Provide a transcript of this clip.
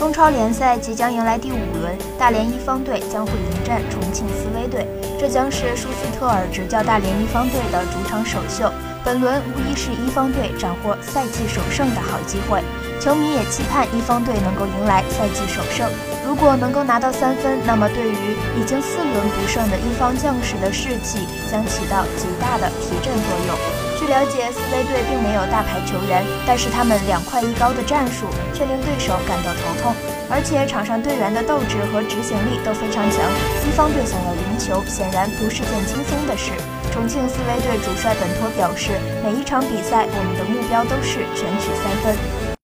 中超联赛即将迎来第五轮，大连一方队将会迎战重庆斯威队，这将是舒斯特尔执教大连一方队的主场首秀。本轮无疑是一方队斩获赛季首胜的好机会，球迷也期盼一方队能够迎来赛季首胜。如果能够拿到三分，那么对于已经四轮不胜的一方将士的士气将起到极大的提振作用。据了解，四威队并没有大牌球员，但是他们两块一高的战术却令对手感到头痛，而且场上队员的斗志和执行力都非常强。西方队想要赢球，显然不是件轻松的事。重庆四威队主帅本托表示，每一场比赛，我们的目标都是全取三分。